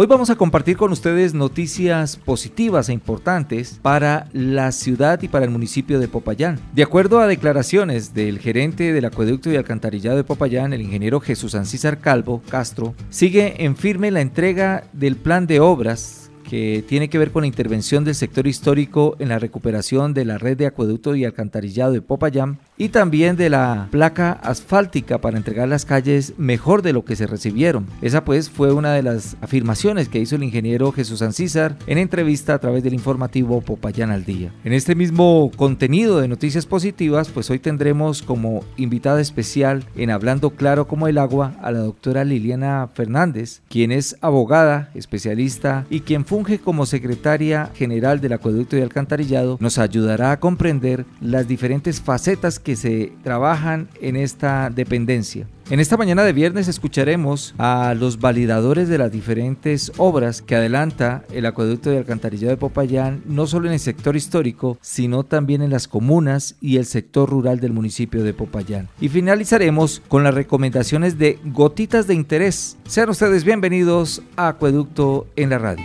Hoy vamos a compartir con ustedes noticias positivas e importantes para la ciudad y para el municipio de Popayán. De acuerdo a declaraciones del gerente del acueducto y alcantarillado de Popayán, el ingeniero Jesús Ancísar Calvo Castro, sigue en firme la entrega del plan de obras que tiene que ver con la intervención del sector histórico en la recuperación de la red de acueducto y alcantarillado de Popayán y también de la placa asfáltica para entregar las calles mejor de lo que se recibieron. Esa pues fue una de las afirmaciones que hizo el ingeniero Jesús Ancísar en entrevista a través del informativo Popayán al Día. En este mismo contenido de noticias positivas, pues hoy tendremos como invitada especial en Hablando Claro como el Agua a la doctora Liliana Fernández, quien es abogada, especialista y quien funge como secretaria general del Acueducto y Alcantarillado, nos ayudará a comprender las diferentes facetas se trabajan en esta dependencia. En esta mañana de viernes escucharemos a los validadores de las diferentes obras que adelanta el acueducto de alcantarillado de Popayán, no solo en el sector histórico, sino también en las comunas y el sector rural del municipio de Popayán. Y finalizaremos con las recomendaciones de gotitas de interés. Sean ustedes bienvenidos a Acueducto en la radio.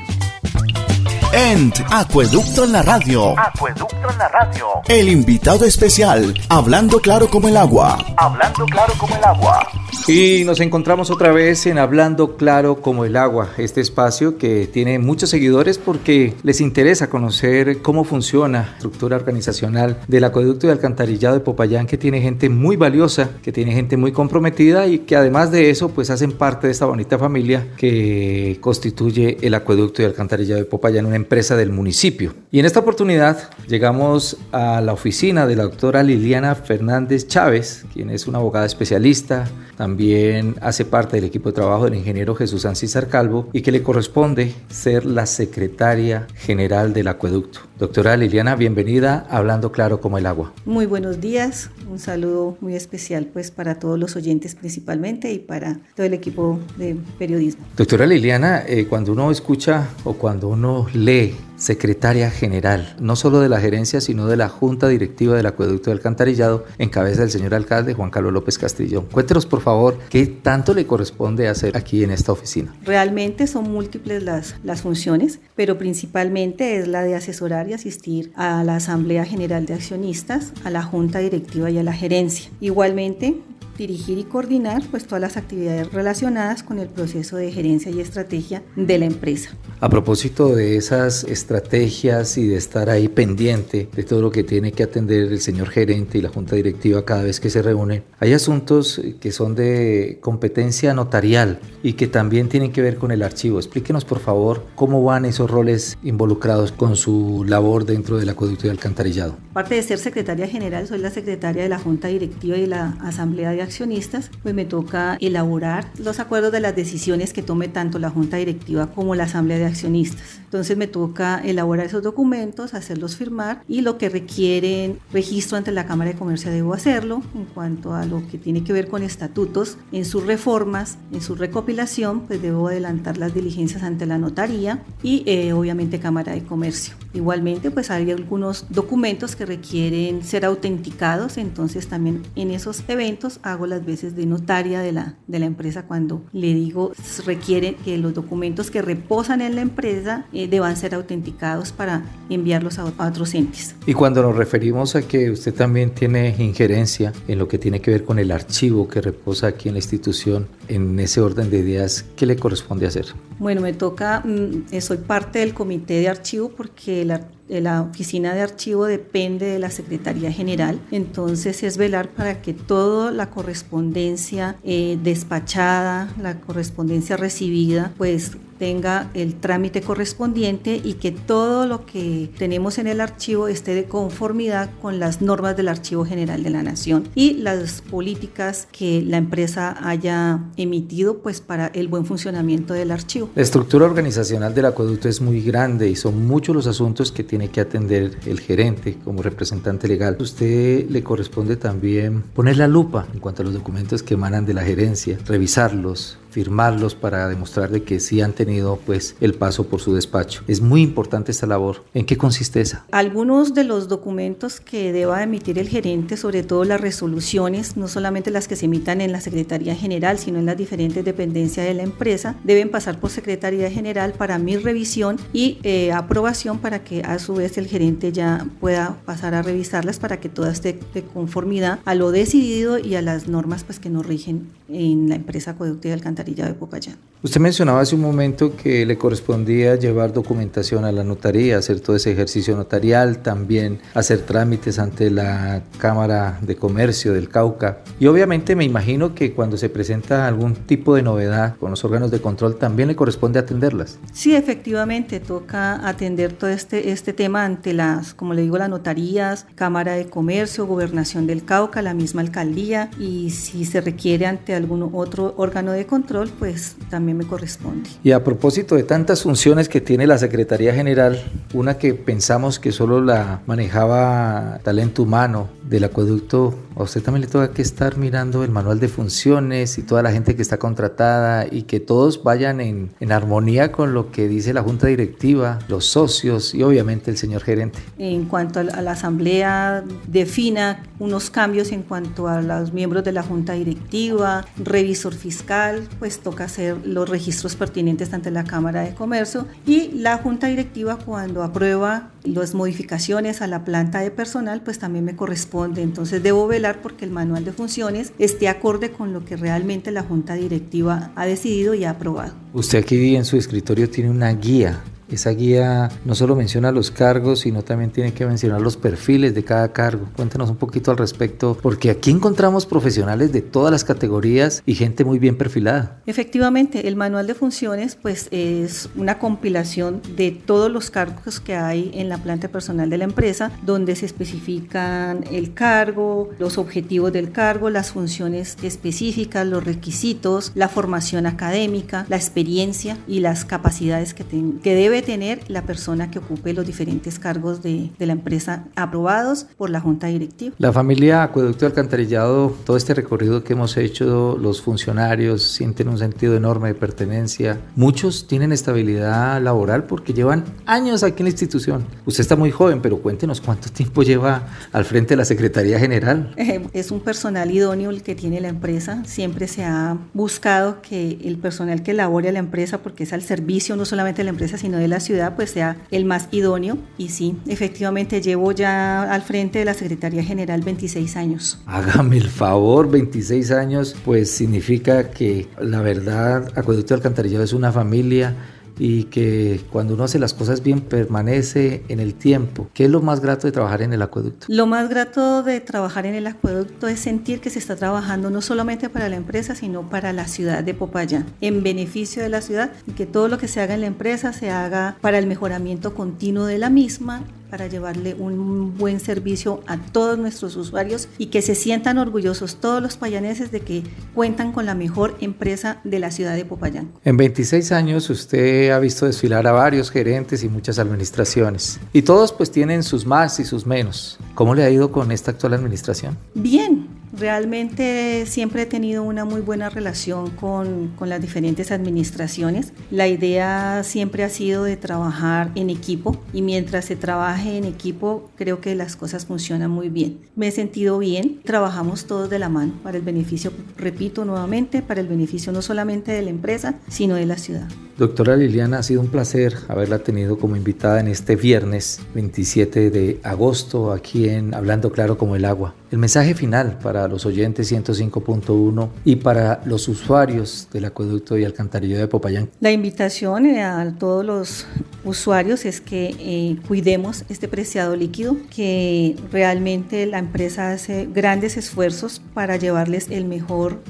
ENT Acueducto en la Radio. Acueducto en la Radio. El invitado especial, hablando claro como el agua. Hablando claro como el agua. Y nos encontramos otra vez en Hablando Claro como el agua, este espacio que tiene muchos seguidores porque les interesa conocer cómo funciona la estructura organizacional del acueducto y alcantarillado de Popayán, que tiene gente muy valiosa, que tiene gente muy comprometida y que además de eso pues hacen parte de esta bonita familia que constituye el acueducto y alcantarillado de Popayán, una empresa del municipio. Y en esta oportunidad llegamos a la oficina de la doctora Liliana Fernández Chávez, quien es una abogada especialista, también hace parte del equipo de trabajo del ingeniero Jesús Ancísar Calvo y que le corresponde ser la secretaria general del acueducto. Doctora Liliana, bienvenida a Hablando Claro como el Agua. Muy buenos días, un saludo muy especial pues para todos los oyentes principalmente y para todo el equipo de periodismo. Doctora Liliana, eh, cuando uno escucha o cuando uno lee secretaria general, no solo de la gerencia, sino de la Junta Directiva del Acueducto del Alcantarillado, en cabeza del señor alcalde Juan Carlos López Castillón. Cuéntenos, por favor, qué tanto le corresponde hacer aquí en esta oficina. Realmente son múltiples las, las funciones, pero principalmente es la de asesorar y asistir a la Asamblea General de Accionistas, a la Junta Directiva y a la gerencia. Igualmente, dirigir y coordinar pues todas las actividades relacionadas con el proceso de gerencia y estrategia de la empresa. A propósito de esas estrategias y de estar ahí pendiente de todo lo que tiene que atender el señor gerente y la junta directiva cada vez que se reúnen, hay asuntos que son de competencia notarial y que también tienen que ver con el archivo. Explíquenos por favor cómo van esos roles involucrados con su labor dentro del acueducto y alcantarillado. Aparte de ser secretaria general, soy la secretaria de la junta directiva y la asamblea de accionistas, pues me toca elaborar los acuerdos de las decisiones que tome tanto la junta directiva como la asamblea de accionistas. Entonces me toca elaborar esos documentos, hacerlos firmar y lo que requieren registro ante la Cámara de Comercio debo hacerlo en cuanto a lo que tiene que ver con estatutos, en sus reformas, en su recopilación, pues debo adelantar las diligencias ante la notaría y eh, obviamente Cámara de Comercio. Igualmente, pues hay algunos documentos que requieren ser autenticados, entonces también en esos eventos hago las veces de notaria de la, de la empresa cuando le digo requiere que los documentos que reposan en la empresa eh, deban ser autenticados para enviarlos a, a otros entes. Y cuando nos referimos a que usted también tiene injerencia en lo que tiene que ver con el archivo que reposa aquí en la institución, en ese orden de ideas, ¿qué le corresponde hacer? Bueno, me toca, mm, soy parte del comité de archivo porque la, la, oficina de archivo depende de la Secretaría General, entonces es velar para que toda la correspondencia eh, despachada, la correspondencia recibida, pues tenga el trámite correspondiente y que todo lo que tenemos en el archivo esté de conformidad con las normas del Archivo General de la Nación y las políticas que la empresa haya emitido pues para el buen funcionamiento del archivo. La estructura organizacional del acueducto es muy grande y son muchos los asuntos que tiene que atender el gerente como representante legal. Usted le corresponde también poner la lupa en cuanto a los documentos que emanan de la gerencia, revisarlos, firmarlos para demostrar de que sí han tenido pues el paso por su despacho. Es muy importante esta labor. ¿En qué consiste esa? Algunos de los documentos que deba emitir el gerente, sobre todo las resoluciones, no solamente las que se emitan en la Secretaría General, sino en las diferentes dependencias de la empresa, deben pasar por Secretaría General para mi revisión y eh, aprobación para que a su vez el gerente ya pueda pasar a revisarlas para que todas esté de conformidad a lo decidido y a las normas pues que nos rigen en la empresa acueducto de Alcantarilla de Popayán. Usted mencionaba hace un momento que le correspondía llevar documentación a la notaría, hacer todo ese ejercicio notarial, también hacer trámites ante la Cámara de Comercio del Cauca. Y obviamente me imagino que cuando se presenta algún tipo de novedad con los órganos de control también le corresponde atenderlas. Sí, efectivamente, toca atender todo este, este tema ante las, como le digo, las notarías, Cámara de Comercio, Gobernación del Cauca, la misma alcaldía y si se requiere ante algún otro órgano de control, pues también me corresponde. Y a propósito de tantas funciones que tiene la Secretaría General, una que pensamos que solo la manejaba talento humano del acueducto, a usted también le toca que estar mirando el manual de funciones y toda la gente que está contratada y que todos vayan en, en armonía con lo que dice la Junta Directiva, los socios y obviamente el señor gerente. En cuanto a la Asamblea, defina unos cambios en cuanto a los miembros de la Junta Directiva, revisor fiscal, pues toca hacer los registros pertinentes ante la Cámara de Comercio y la Junta Directiva cuando aprueba las modificaciones a la planta de personal, pues también me corresponde. Entonces debo velar porque el manual de funciones esté acorde con lo que realmente la Junta Directiva ha decidido y ha aprobado. Usted aquí en su escritorio tiene una guía esa guía no solo menciona los cargos, sino también tiene que mencionar los perfiles de cada cargo. Cuéntanos un poquito al respecto, porque aquí encontramos profesionales de todas las categorías y gente muy bien perfilada. Efectivamente, el manual de funciones pues es una compilación de todos los cargos que hay en la planta personal de la empresa, donde se especifican el cargo, los objetivos del cargo, las funciones específicas, los requisitos, la formación académica, la experiencia y las capacidades que, que debe tener la persona que ocupe los diferentes cargos de, de, la empresa aprobados por la Junta Directiva. La familia Acueducto Alcantarillado, todo este recorrido que hemos hecho, los funcionarios sienten un sentido enorme de pertenencia. Muchos tienen estabilidad laboral porque llevan años aquí en la institución. Usted está muy joven, pero cuéntenos cuánto tiempo lleva al frente de la Secretaría General. Eh, es un personal idóneo el que tiene la empresa. Siempre se ha buscado que el personal que labore a la empresa, porque es al servicio no solamente de la empresa, sino de la ciudad pues sea el más idóneo. Y sí, efectivamente llevo ya al frente de la Secretaría General 26 años. Hágame el favor, 26 años, pues significa que la verdad, Acueducto Alcantarillado es una familia y que cuando uno hace las cosas bien permanece en el tiempo. ¿Qué es lo más grato de trabajar en el acueducto? Lo más grato de trabajar en el acueducto es sentir que se está trabajando no solamente para la empresa, sino para la ciudad de Popayán, en beneficio de la ciudad y que todo lo que se haga en la empresa se haga para el mejoramiento continuo de la misma para llevarle un buen servicio a todos nuestros usuarios y que se sientan orgullosos todos los payaneses de que cuentan con la mejor empresa de la ciudad de Popayán. En 26 años usted ha visto desfilar a varios gerentes y muchas administraciones y todos pues tienen sus más y sus menos. ¿Cómo le ha ido con esta actual administración? Bien, Realmente siempre he tenido una muy buena relación con, con, las diferentes administraciones. La idea siempre ha sido de trabajar en equipo y mientras se trabaje en equipo creo que las cosas funcionan muy bien. Me he sentido bien, trabajamos todos de la mano para el beneficio, repito nuevamente, para el beneficio no solamente de la empresa, sino de la ciudad. Doctora Liliana, ha sido un placer haberla tenido como invitada en este viernes 27 de agosto aquí en Hablando Claro como el Agua. El mensaje final para los oyentes 105.1 y para los usuarios del acueducto y alcantarillado de Popayán. La invitación eh, a todos los usuarios es que eh, cuidemos este preciado líquido, que realmente la empresa hace grandes esfuerzos para llevarles el mejor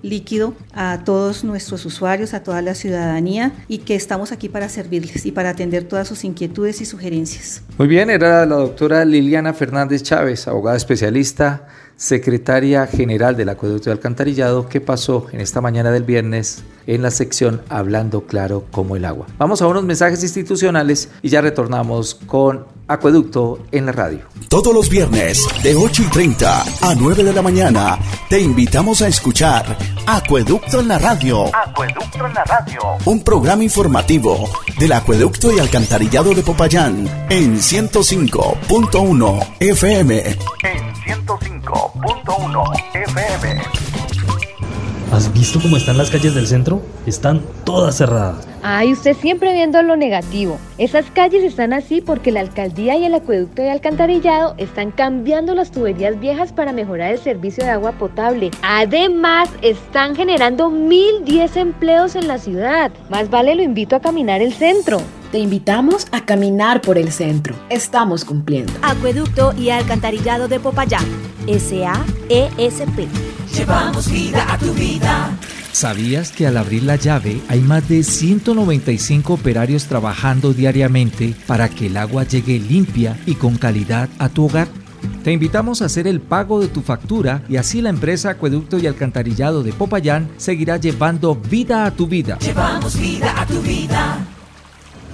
líquido a todos nuestros usuarios, a toda la ciudadanía y que estamos aquí para servirles y para atender todas sus inquietudes y sugerencias. Muy bien, era la doctora Liliana Fernández Chávez, abogada especialista secretaria general del Acueducto de Alcantarillado, que pasó en esta mañana del viernes en la sección Hablando Claro como el agua. Vamos a unos mensajes institucionales y ya retornamos con Acueducto en la radio. Todos los viernes de 8 y 30 a 9 de la mañana te invitamos a escuchar Acueducto en la radio. Acueducto en la radio. Un programa informativo del Acueducto y Alcantarillado de Popayán en 105.1 FM. En 105.1 FM. ¿Has visto cómo están las calles del centro? Están todas cerradas. Ay, usted siempre viendo lo negativo. Esas calles están así porque la alcaldía y el acueducto de alcantarillado están cambiando las tuberías viejas para mejorar el servicio de agua potable. Además, están generando 1010 empleos en la ciudad. Más vale lo invito a caminar el centro. Te invitamos a caminar por el centro. Estamos cumpliendo. Acueducto y Alcantarillado de Popayán. SAESP. Llevamos vida a tu vida. ¿Sabías que al abrir la llave hay más de 195 operarios trabajando diariamente para que el agua llegue limpia y con calidad a tu hogar? Te invitamos a hacer el pago de tu factura y así la empresa Acueducto y Alcantarillado de Popayán seguirá llevando vida a tu vida. Llevamos vida a tu vida.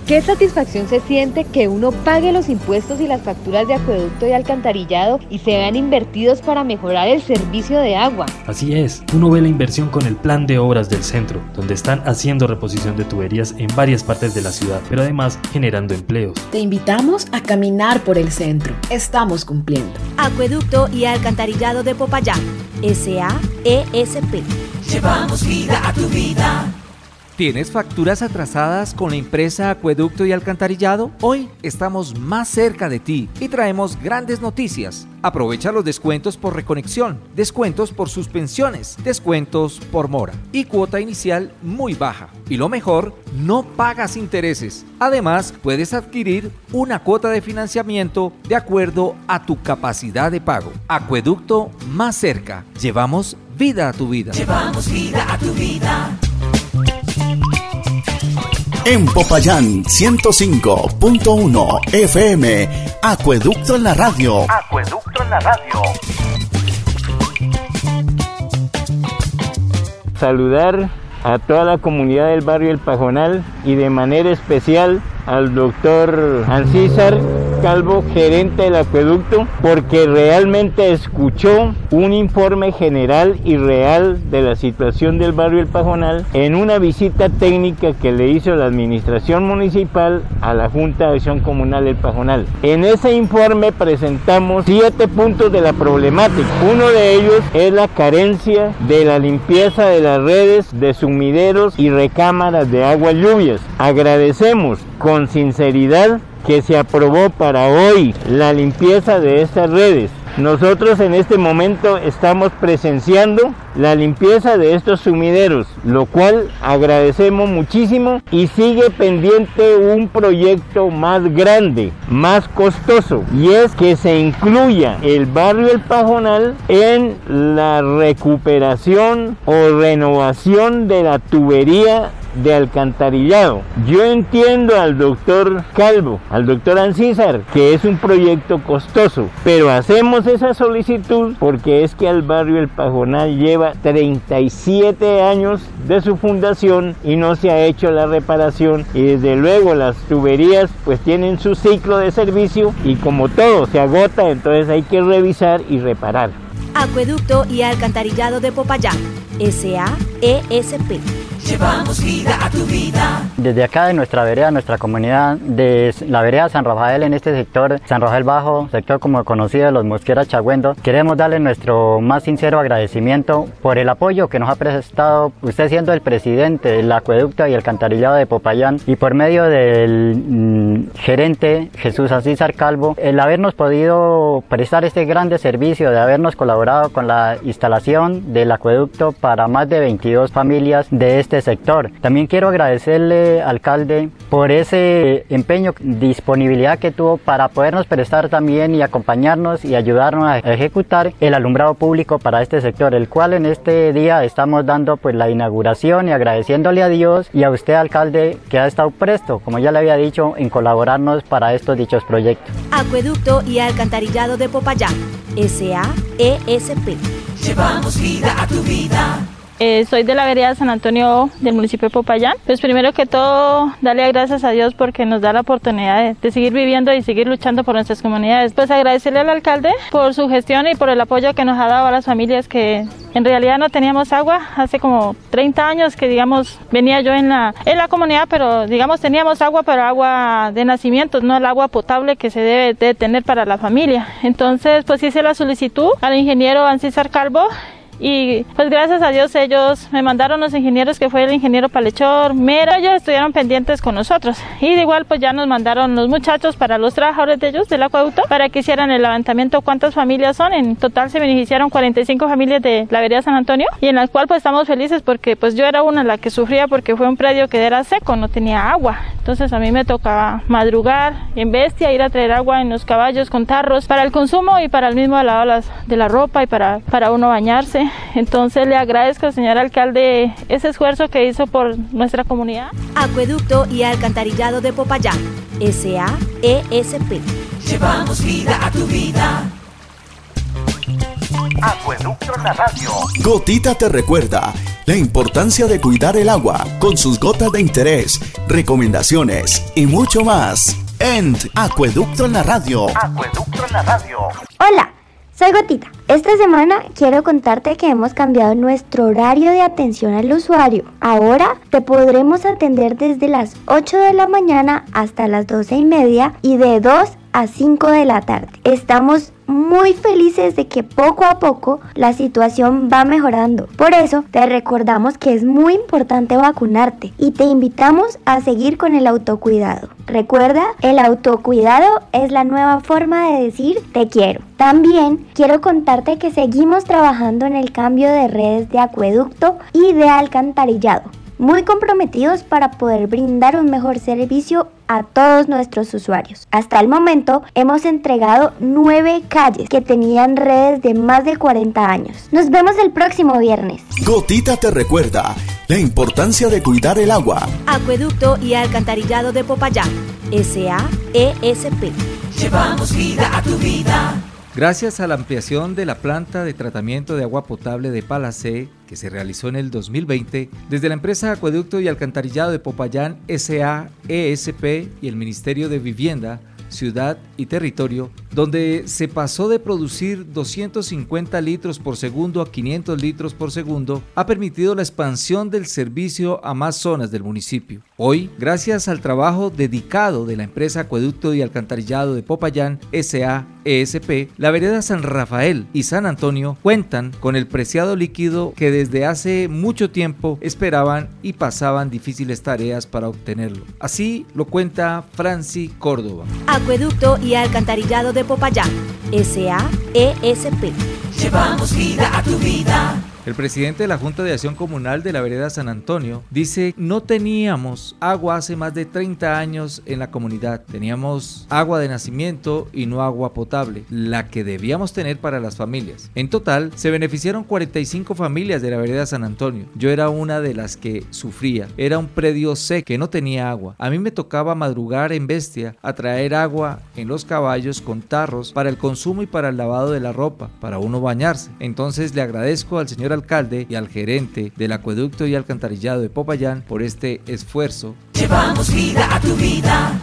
Qué satisfacción se siente que uno pague los impuestos y las facturas de acueducto y alcantarillado y se vean invertidos para mejorar el servicio de agua. Así es, uno ve la inversión con el plan de obras del centro, donde están haciendo reposición de tuberías en varias partes de la ciudad, pero además generando empleos. Te invitamos a caminar por el centro. Estamos cumpliendo. Acueducto y Alcantarillado de Popayán. SAESP. Llevamos vida a tu vida. ¿Tienes facturas atrasadas con la empresa Acueducto y Alcantarillado? Hoy estamos más cerca de ti y traemos grandes noticias. Aprovecha los descuentos por reconexión, descuentos por suspensiones, descuentos por mora y cuota inicial muy baja. Y lo mejor, no pagas intereses. Además, puedes adquirir una cuota de financiamiento de acuerdo a tu capacidad de pago. Acueducto más cerca. Llevamos vida a tu vida. Llevamos vida a tu vida. En Popayán 105.1 FM, Acueducto en la radio. Acueducto en la radio. Saludar a toda la comunidad del barrio El Pajonal y de manera especial al doctor Ancísar Calvo, gerente del acueducto, porque realmente escuchó un informe general y real de la situación del barrio El Pajonal en una visita técnica que le hizo la administración municipal a la Junta de Acción Comunal El Pajonal. En ese informe presentamos siete puntos de la problemática. Uno de ellos es la carencia de la limpieza de las redes de sumideros y recámaras de agua lluvias. Agradecemos con sinceridad que se aprobó para hoy la limpieza de estas redes. Nosotros en este momento estamos presenciando la limpieza de estos sumideros, lo cual agradecemos muchísimo y sigue pendiente un proyecto más grande, más costoso, y es que se incluya el barrio El Pajonal en la recuperación o renovación de la tubería de alcantarillado. Yo entiendo al doctor Calvo, al doctor Ancísar, que es un proyecto costoso, pero hacemos esa solicitud porque es que al barrio El Pajonal lleva 37 años de su fundación y no se ha hecho la reparación y desde luego las tuberías pues tienen su ciclo de servicio y como todo se agota, entonces hay que revisar y reparar. Acueducto y Alcantarillado de Popayán. SAESP. Llevamos vida a tu vida. Desde acá de nuestra vereda, nuestra comunidad de la vereda San Rafael en este sector, San Rafael Bajo, sector como conocido de los Mosqueras Chagüendo, queremos darle nuestro más sincero agradecimiento por el apoyo que nos ha prestado usted siendo el presidente del acueducto y alcantarillado de Popayán y por medio del mm, gerente Jesús Asísar Calvo, el habernos podido prestar este grande servicio, de habernos colaborado con la instalación del acueducto para más de 22 familias de este sector. También quiero agradecerle, alcalde, por ese empeño, disponibilidad que tuvo para podernos prestar también y acompañarnos y ayudarnos a ejecutar el alumbrado público para este sector, el cual en este día estamos dando pues la inauguración y agradeciéndole a Dios y a usted, alcalde, que ha estado presto, como ya le había dicho, en colaborarnos para estos dichos proyectos. Acueducto y Alcantarillado de Popayán, SAESP. Llevamos vida a tu vida. Eh, soy de la vereda San Antonio del municipio de Popayán. Pues primero que todo, darle gracias a Dios porque nos da la oportunidad de, seguir viviendo y seguir luchando por nuestras comunidades. Pues agradecerle al alcalde por su gestión y por el apoyo que nos ha dado a las familias que en realidad no teníamos agua. Hace como 30 años que digamos venía yo en la, en la comunidad, pero digamos teníamos agua, pero agua de nacimiento, no el agua potable que se debe de tener para la familia. Entonces pues hice la solicitud al ingeniero Ancísar Calvo y pues gracias a Dios ellos me mandaron los ingenieros que fue el ingeniero Palechor, Mera, ellos estuvieron pendientes con nosotros. Y de igual pues ya nos mandaron los muchachos para los trabajadores de ellos del acueducto para que hicieran el levantamiento. Cuántas familias son, en total se beneficiaron 45 familias de la vereda San Antonio y en la cual pues estamos felices porque pues yo era una la que sufría porque fue un predio que era seco, no tenía agua, entonces a mí me tocaba madrugar en bestia, ir a traer agua en los caballos con tarros para el consumo y para el mismo lavado de la ropa y para, para uno bañarse entonces le agradezco, señor alcalde, ese esfuerzo que hizo por nuestra comunidad. Acueducto y Alcantarillado de Popayán, SAESP. Llevamos vida a tu vida. Acueducto en la radio. Gotita te recuerda la importancia de cuidar el agua con sus gotas de interés, recomendaciones y mucho más. En Acueducto en la radio. Acueducto en la radio. Hola. Soy Gotita. Esta semana quiero contarte que hemos cambiado nuestro horario de atención al usuario. Ahora te podremos atender desde las 8 de la mañana hasta las 12 y media y de 2 a 5 de la tarde. Estamos muy felices de que poco a poco la situación va mejorando. Por eso te recordamos que es muy importante vacunarte y te invitamos a seguir con el autocuidado. Recuerda, el autocuidado es la nueva forma de decir te quiero. También quiero contarte que seguimos trabajando en el cambio de redes de acueducto y de alcantarillado muy comprometidos para poder brindar un mejor servicio a todos nuestros usuarios. Hasta el momento hemos entregado nueve calles que tenían redes de más de 40 años. Nos vemos el próximo viernes. Gotita te recuerda la importancia de cuidar el agua. Acueducto y Alcantarillado de Popayán, SAESP. Llevamos vida a tu vida. Gracias a la ampliación de la planta de tratamiento de agua potable de Palacé, que se realizó en el 2020, desde la empresa Acueducto y Alcantarillado de Popayán SAESP y el Ministerio de Vivienda, Ciudad y Territorio, donde se pasó de producir 250 litros por segundo a 500 litros por segundo, ha permitido la expansión del servicio a más zonas del municipio. Hoy, gracias al trabajo dedicado de la empresa Acueducto y Alcantarillado de Popayán SAESP, la vereda San Rafael y San Antonio cuentan con el preciado líquido que desde hace mucho tiempo esperaban y pasaban difíciles tareas para obtenerlo. Así lo cuenta Franci Córdoba. Acueducto y Alcantarillado de Popayán, SAESP. Llevamos vida a tu vida. El presidente de la Junta de Acción Comunal de la Vereda San Antonio dice, no teníamos agua hace más de 30 años en la comunidad. Teníamos agua de nacimiento y no agua potable, la que debíamos tener para las familias. En total, se beneficiaron 45 familias de la Vereda San Antonio. Yo era una de las que sufría. Era un predio seco que no tenía agua. A mí me tocaba madrugar en bestia a traer agua en los caballos con tarros para el consumo y para el lavado de la ropa, para uno bañarse. Entonces le agradezco al señor alcalde y al gerente del acueducto y alcantarillado de Popayán por este esfuerzo. Llevamos vida a tu vida.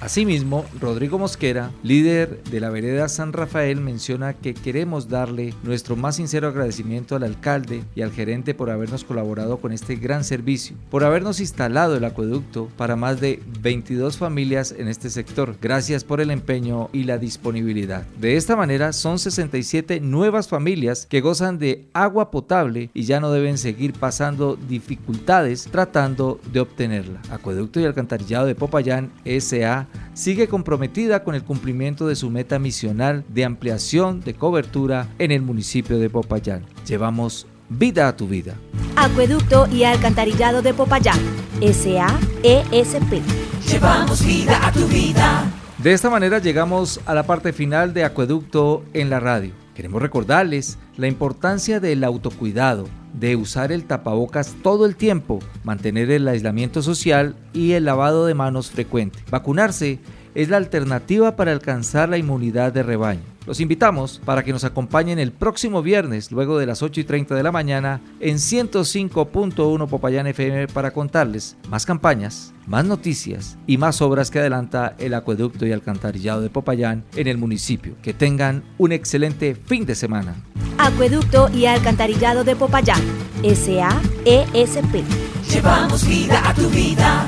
Asimismo, Rodrigo Mosquera, líder de la vereda San Rafael, menciona que queremos darle nuestro más sincero agradecimiento al alcalde y al gerente por habernos colaborado con este gran servicio, por habernos instalado el acueducto para más de 22 familias en este sector. Gracias por el empeño y la disponibilidad. De esta manera son 67 nuevas familias que gozan de agua potable y ya no deben seguir pasando dificultades tratando de obtenerla. Acueducto y Alcantarillado de Popayán SA sigue comprometida con el cumplimiento de su meta misional de ampliación de cobertura en el municipio de Popayán. Llevamos vida a tu vida. Acueducto y Alcantarillado de Popayán, SAESP. Llevamos vida a tu vida. De esta manera llegamos a la parte final de Acueducto en la radio. Queremos recordarles la importancia del autocuidado, de usar el tapabocas todo el tiempo, mantener el aislamiento social y el lavado de manos frecuente. Vacunarse es la alternativa para alcanzar la inmunidad de rebaño. Los invitamos para que nos acompañen el próximo viernes, luego de las 8 y 30 de la mañana, en 105.1 Popayán FM para contarles más campañas, más noticias y más obras que adelanta el acueducto y alcantarillado de Popayán en el municipio. Que tengan un excelente fin de semana. Acueducto y Alcantarillado de Popayán, SAESP. Llevamos vida a tu vida.